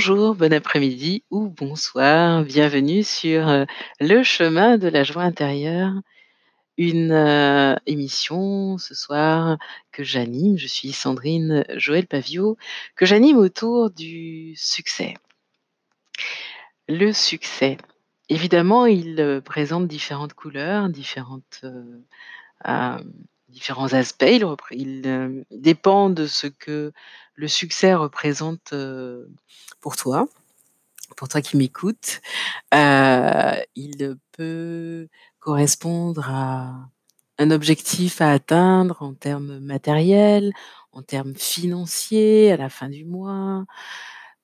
Bonjour, bon après-midi ou bonsoir, bienvenue sur, heu, Le chemin de la joie intérieure, une, heu, émission ce soir que j'anime. Je suis Sandrine Joël Pavio, que j'anime autour du succès. Le succès, évidemment, il, heu, présente différentes couleurs, différentes, différents aspects. Il repré il, dépend de ce que le succès représente, heu, pour toi pour toi qui m'écoutes. Heu, il peut correspondre à un objectif à atteindre en termes matériels, en termes financiers à la fin du mois,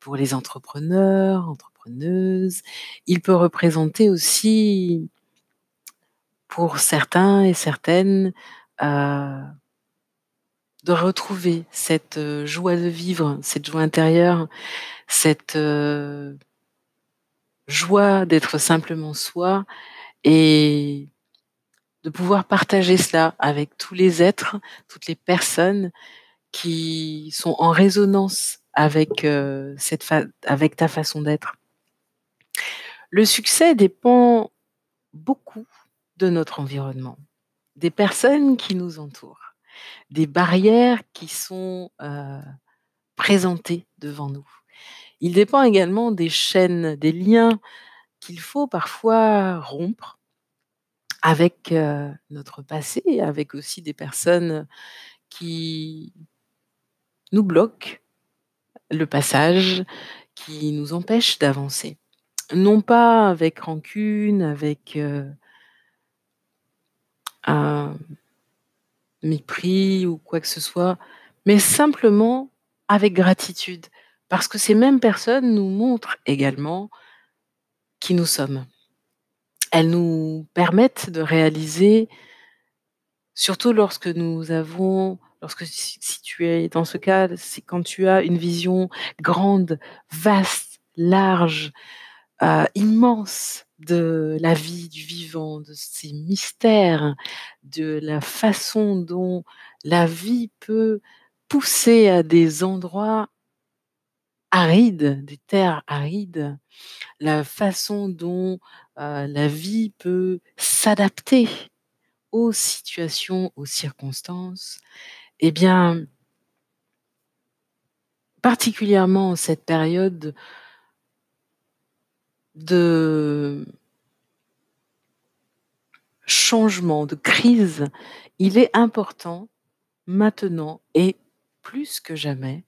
pour les entrepreneurs, entrepreneuses. Il peut représenter aussi pour certains et certaines, de retrouver cette, heu, joie de vivre, cette joie intérieure, cette, heu joie d'être simplement soi et de pouvoir partager cela avec tous les êtres, toutes les personnes qui sont en résonance avec, heu, cette fa avec ta façon d'être. Le succès dépend beaucoup de notre environnement, des personnes qui nous entourent, des barrières qui sont, heu, présentées devant nous. Il dépend également des chaînes, des liens qu'il faut parfois rompre avec, heu, notre passé, avec aussi des personnes qui nous bloquent le passage, qui nous empêchent d'avancer. Non pas avec rancune, avec, heu un mépris ou quoi que ce soit, mais simplement avec gratitude, parce que ces mêmes personnes nous montrent également qui nous sommes. Elles nous permettent de réaliser surtout lorsque nous avons lorsque si tu es dans ce cas, c'est quand tu as une vision grande, vaste, large, heu, immense de la vie, du vivant, de ses mystères, de la façon dont la vie peut pousser à des endroits arides, des terres arides, la façon dont, heu, la vie peut s'adapter aux situations, aux circonstances. Et bien particulièrement en cette période de changement, de crise, il est important maintenant et plus que jamais,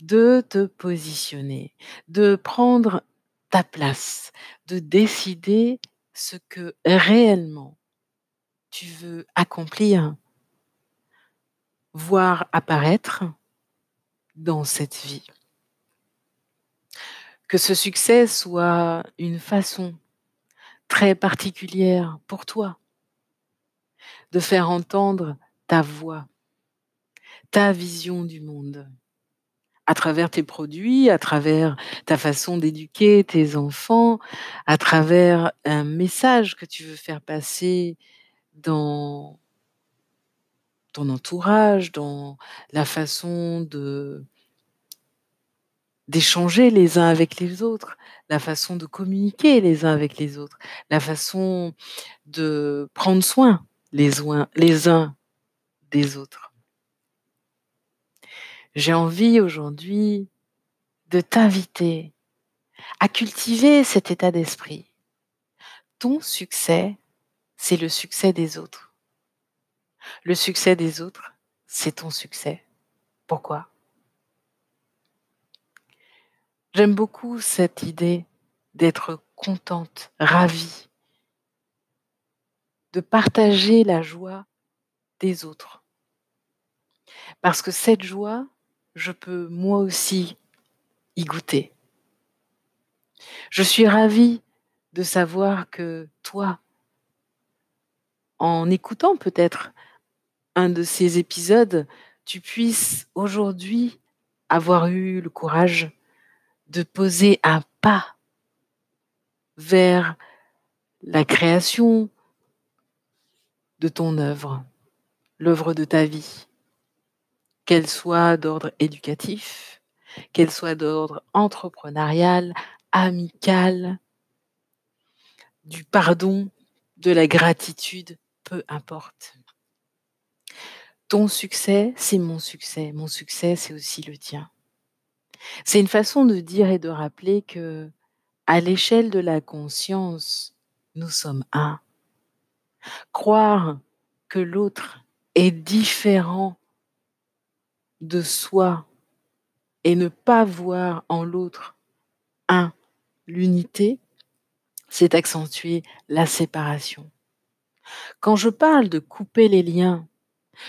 de te positionner, de prendre ta place, de décider ce que réellement tu veux accomplir voir apparaître dans cette vie. Que ce succès soit une façon très particulière pour toi de faire entendre ta voix, ta vision du monde, à travers tes produits, à travers ta façon d'éduquer tes enfants, à travers un message que tu veux faire passer dans ton entourage, dans la façon de d'échanger les uns avec les autres, la façon de communiquer les uns avec les autres, la façon de prendre soin les uns des autres. J'ai envie aujourd'hui de t'inviter à cultiver cet état d'esprit. Ton succès, c'est le succès des autres. Le succès des autres, c'est ton succès. Pourquoi? J'aime beaucoup cette idée d'être contente, ravie de partager la joie des autres. Parce que cette joie, je peux moi aussi y goûter. Je suis ravie de savoir que toi en écoutant peut-être un de ces épisodes, tu puisses aujourd'hui avoir eu le courage de poser un pas vers la création de ton œuvre, l'œuvre de ta vie. Qu'elle soit d'ordre éducatif, qu'elles soient d'ordre entrepreneurial, amical, du pardon, de la gratitude, peu importe. Ton succès, c'est mon succès. Mon succès, c'est aussi le tien. C'est une façon de dire et de rappeler que, à l'échelle de la conscience, nous sommes un. Croire que l'autre est différent de soi et ne pas voir en l'autre un, l'unité, c'est accentuer la séparation. Quand je parle de couper les liens,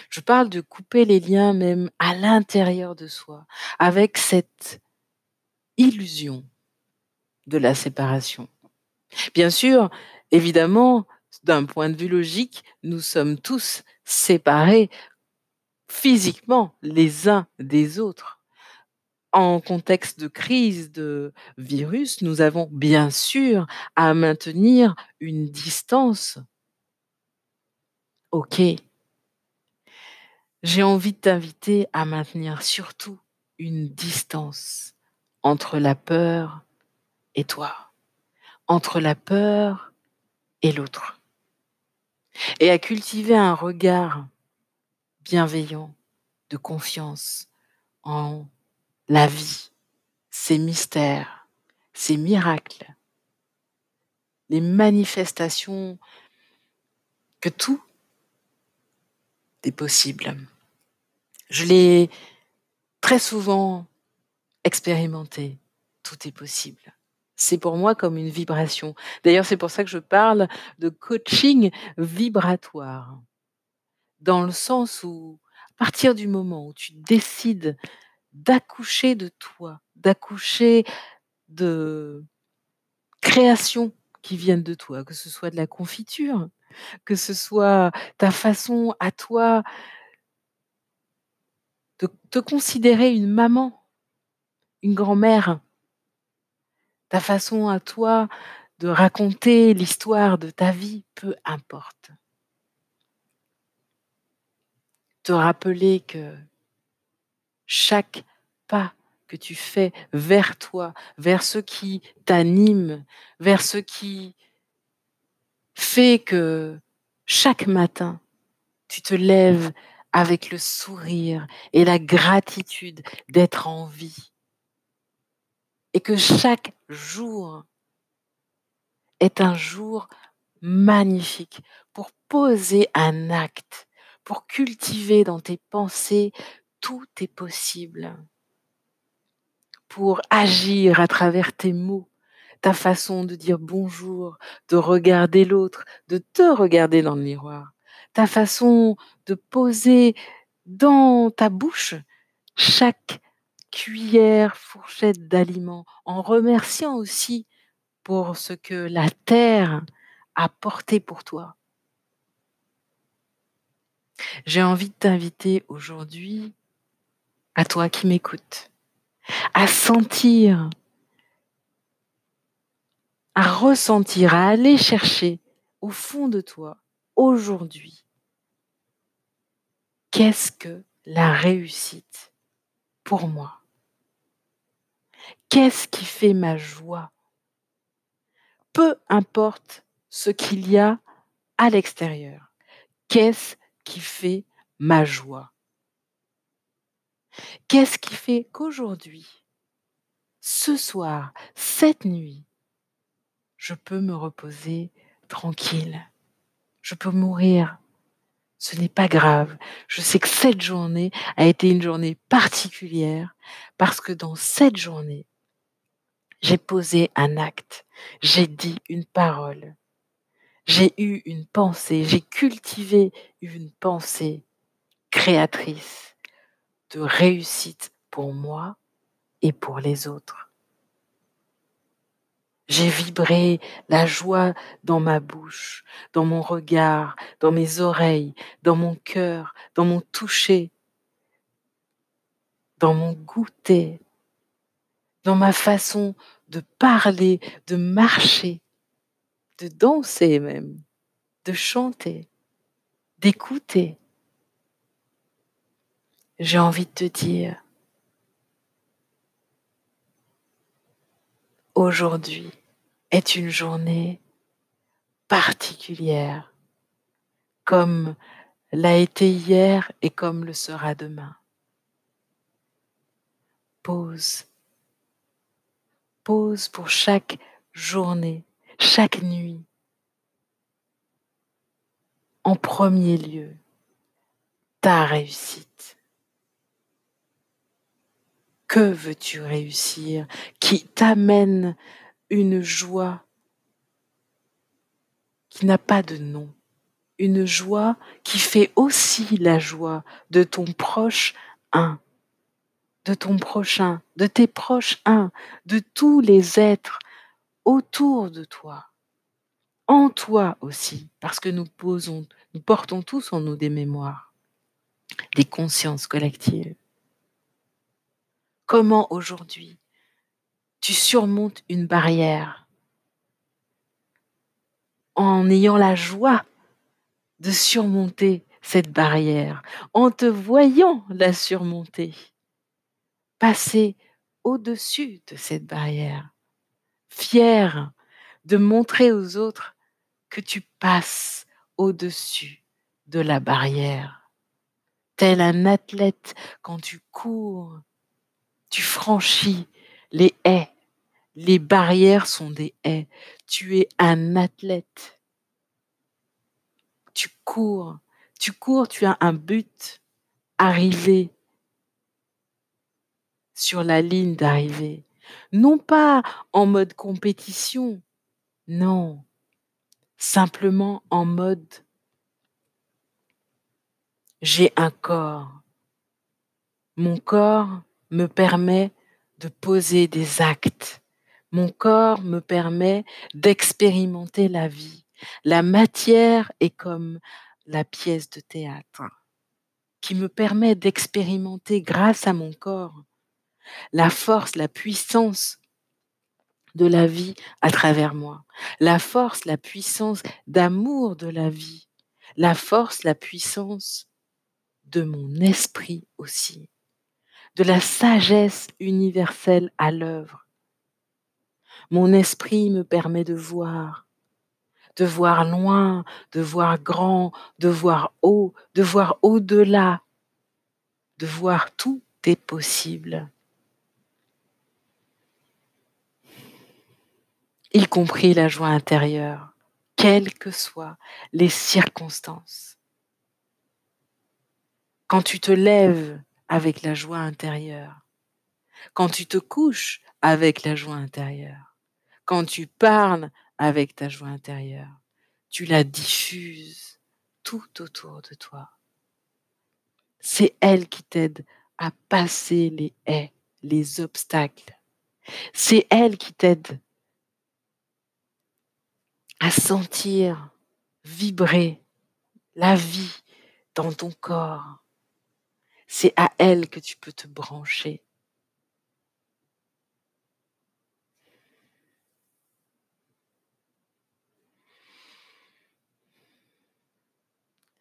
je parle de couper les liens même à l'intérieur de soi, avec cette illusion de la séparation. Bien sûr, évidemment, d'un point de vue logique, nous sommes tous séparés physiquement les uns des autres. En contexte de crise de virus, nous avons bien sûr à maintenir une distance. OK. J'ai envie de t'inviter à maintenir surtout une distance entre la peur et toi, entre la peur et l'autre, et à cultiver un regard bienveillant de confiance en la vie, ses mystères, ses miracles, les manifestations que tout est possible. Je l'ai très souvent expérimenté. Tout est possible. C'est pour moi comme une vibration. D'ailleurs, c'est pour ça que je parle de coaching vibratoire. Dans le sens où, à partir du moment où tu décides d'accoucher de toi, d'accoucher de créations qui viennent de toi, que ce soit de la confiture, que ce soit ta façon à toi de te considérer une maman, une grand-mère, ta façon à toi de raconter l'histoire de ta vie, peu importe. Te rappeler que chaque pas que tu fais vers toi, vers ce qui t'anime, vers ce qui fait que chaque matin, tu te lèves avec le sourire et la gratitude d'être en vie. Et que chaque jour est un jour magnifique pour poser un acte, pour cultiver dans tes pensées tout est possible, pour agir à travers tes mots, ta façon de dire bonjour, de regarder l'autre, de te regarder dans le miroir ta façon de poser dans ta bouche chaque cuillère, fourchette d'aliments, en remerciant aussi pour ce que la terre a porté pour toi. J'ai envie de t'inviter aujourd'hui, à toi qui m'écoutes, à sentir, à ressentir, à aller chercher au fond de toi aujourd'hui Qu'est-ce que la réussite pour moi? Qu'est-ce qui fait ma joie? Peu importe ce qu'il y a à l'extérieur, qu'est-ce qui fait ma joie? Qu'est-ce qui fait qu'aujourd'hui, ce soir, cette nuit, je peux me reposer tranquille, je peux mourir ce n'est pas grave. Je sais que cette journée a été une journée particulière parce que dans cette journée, j'ai posé un acte, j'ai dit une parole, j'ai eu une pensée, j'ai cultivé une pensée créatrice de réussite pour moi et pour les autres. J'ai vibré la joie dans ma bouche, dans mon regard, dans mes oreilles, dans mon cœur, dans mon toucher, dans mon goûter, dans ma façon de parler, de marcher, de danser même, de chanter, d'écouter. J'ai envie de te dire, aujourd'hui est une journée particulière, comme l'a été hier et comme le sera demain. Pause. Pause pour chaque journée, chaque nuit. En premier lieu, ta réussite. Que veux-tu réussir qui t'amène une joie qui n'a pas de nom, une joie qui fait aussi la joie de ton proche un, de ton prochain, de tes proches un, de tous les êtres autour de toi, en toi aussi, parce que nous posons, nous portons tous en nous des mémoires, des consciences collectives. Comment aujourd'hui tu surmontes une barrière en ayant la joie de surmonter cette barrière, en te voyant la surmonter, passer au-dessus de cette barrière, fier de montrer aux autres que tu passes au-dessus de la barrière. Tel un athlète, quand tu cours, tu franchis les haies les barrières sont des haies. Tu es un athlète. Tu cours. Tu cours, tu as un but. Arriver sur la ligne d'arrivée. Non pas en mode compétition. Non. Simplement en mode j'ai un corps. Mon corps me permet de poser des actes. Mon corps me permet d'expérimenter la vie. La matière est comme la pièce de théâtre qui me permet d'expérimenter grâce à mon corps la force, la puissance de la vie à travers moi, la force, la puissance d'amour de la vie, la force, la puissance de mon esprit aussi, de la sagesse universelle à l'œuvre mon esprit me permet de voir, de voir loin, de voir grand, de voir haut, de voir au-delà, de voir tout est possible. Y compris la joie intérieure, quelles que soient les circonstances. Quand tu te lèves avec la joie intérieure, quand tu te couches avec la joie intérieure, quand tu parles avec ta joie intérieure, tu la diffuses tout autour de toi. C'est elle qui t'aide à passer les haies, les obstacles. C'est elle qui t'aide à sentir vibrer la vie dans ton corps. C'est à elle que tu peux te brancher.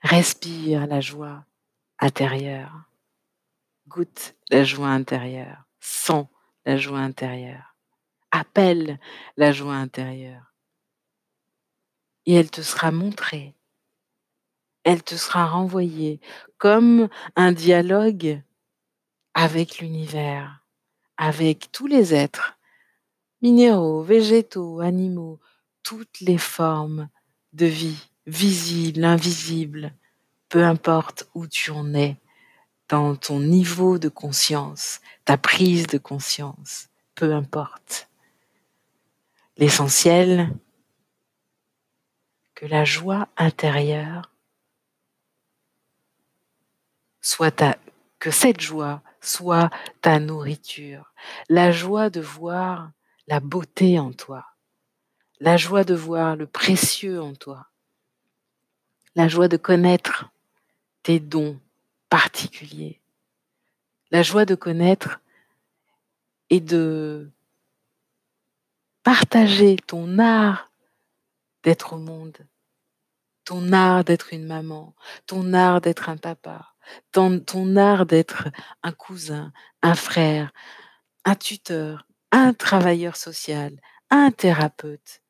Respire la joie intérieure. Goûte la joie intérieure. Sens la joie intérieure. Appelle la joie intérieure. Et elle te sera montrée. Elle te sera renvoyée comme un dialogue avec l'univers, avec tous les êtres, minéraux, végétaux, animaux, toutes les formes de vie visible, invisible, peu importe où tu en es dans ton niveau de conscience, ta prise de conscience, peu importe. L'essentiel, que la joie intérieure soit que cette joie soit ta nourriture, la joie de voir la beauté en toi, la joie de voir le précieux en toi, la joie de connaître tes dons particuliers, la joie de connaître et de partager ton art d'être au monde, ton art d'être une maman, ton art d'être un papa, ton, art d'être un cousin, un frère, un tuteur, un travailleur social, un thérapeute,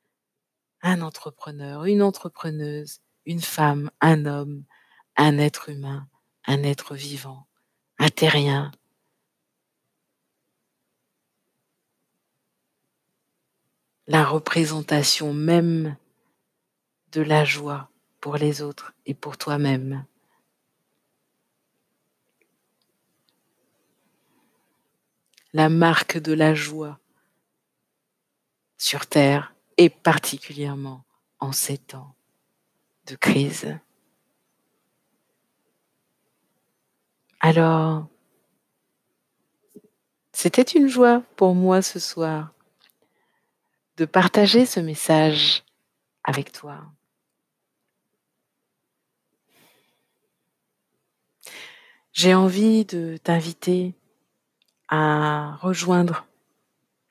un entrepreneur, une entrepreneuse, une femme, un homme, un être humain, un être vivant, un terrien. La représentation même de la joie pour les autres et pour toi-même. La marque de la joie sur Terre et particulièrement en ces temps de crise. Alors, c'était une joie pour moi ce soir de partager ce message avec toi. J'ai envie de t'inviter à rejoindre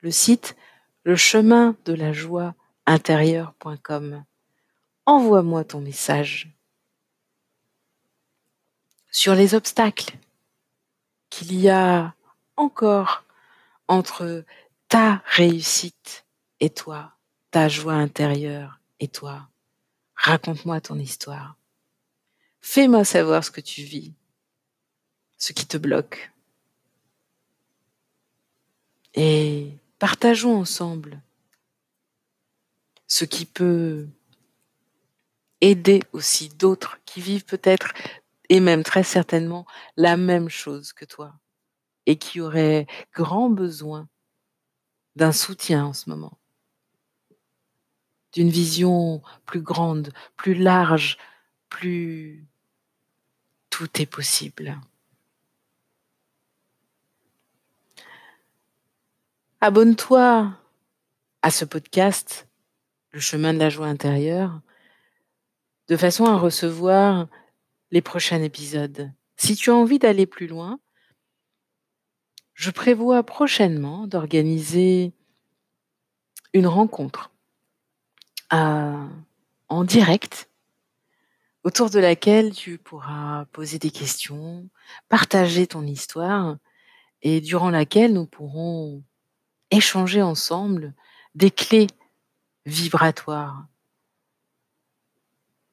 le site le chemin de la joie intérieure.com. Envoie-moi ton message sur les obstacles qu'il y a encore entre ta réussite et toi, ta joie intérieure et toi. Raconte-moi ton histoire. Fais-moi savoir ce que tu vis, ce qui te bloque. Et partageons ensemble ce qui peut aider aussi d'autres qui vivent peut-être et même très certainement la même chose que toi et qui auraient grand besoin d'un soutien en ce moment, d'une vision plus grande, plus large, plus tout est possible. Abonne-toi à ce podcast, Le chemin de la joie intérieure, de façon à recevoir les prochains épisodes. Si tu as envie d'aller plus loin, je prévois prochainement d'organiser une rencontre euh, en direct autour de laquelle tu pourras poser des questions, partager ton histoire et durant laquelle nous pourrons échanger ensemble des clés vibratoires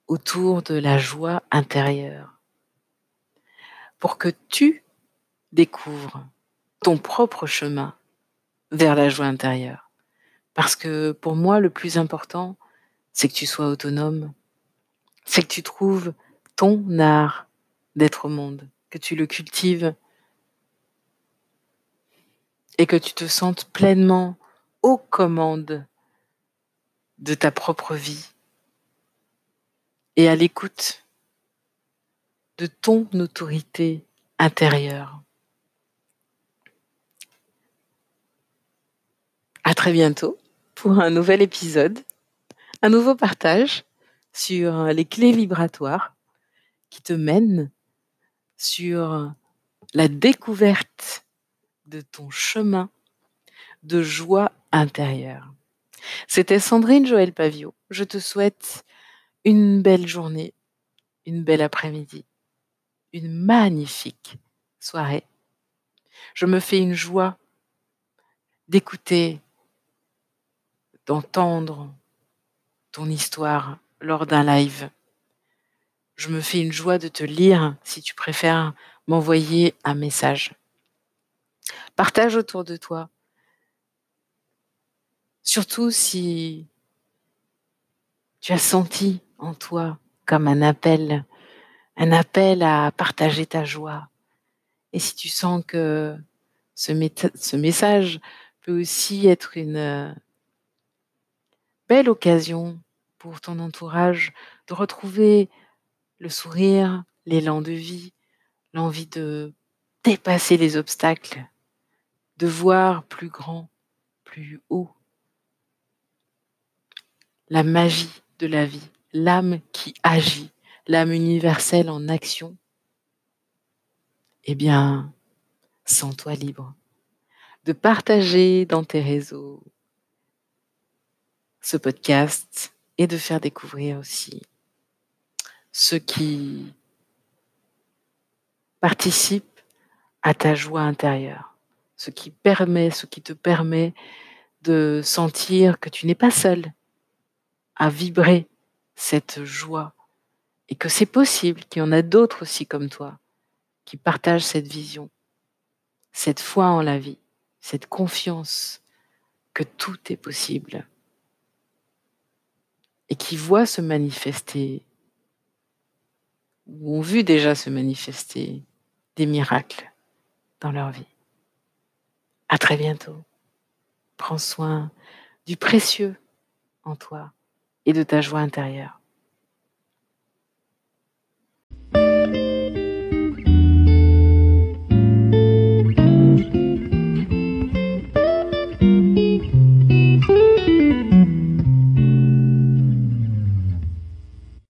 autour de la joie intérieure pour que tu découvres ton propre chemin vers la joie intérieure. Parce que pour moi, le plus important, c'est que tu sois autonome, c'est que tu trouves ton art d'être au monde, que tu le cultives et que tu te sentes pleinement aux commandes de ta propre vie et à l'écoute de ton autorité intérieure. À très bientôt pour un nouvel épisode, un nouveau partage sur les clés vibratoires qui te mènent sur la découverte de ton chemin de joie intérieure. C'était Sandrine Joël Pavio. Je te souhaite une belle journée, une belle après-midi, une magnifique soirée. Je me fais une joie d'écouter, d'entendre ton histoire lors d'un live. Je me fais une joie de te lire si tu préfères m'envoyer un message. Partage autour de toi. Surtout si tu as senti en toi comme un appel, un appel à partager ta joie. Et si tu sens que ce, message peut aussi être une euh, belle occasion pour ton entourage de retrouver le sourire, l'élan de vie, l'envie de dépasser les obstacles, de voir plus grand, plus haut, la magie de la vie, l'âme qui agit, l'âme universelle en action, eh bien, sens-toi libre de partager dans tes réseaux ce podcast et de faire découvrir aussi ceux qui participent à ta joie intérieure ce qui permet, ce qui te permet de sentir que tu n'es pas seul à vibrer cette joie et que c'est possible qu'il y en a d'autres aussi comme toi qui partagent cette vision, cette foi en la vie, cette confiance que tout est possible et qui voient se manifester ou ont vu déjà se manifester des miracles dans leur vie. À très bientôt. Prends soin du précieux en toi et de ta joie intérieure.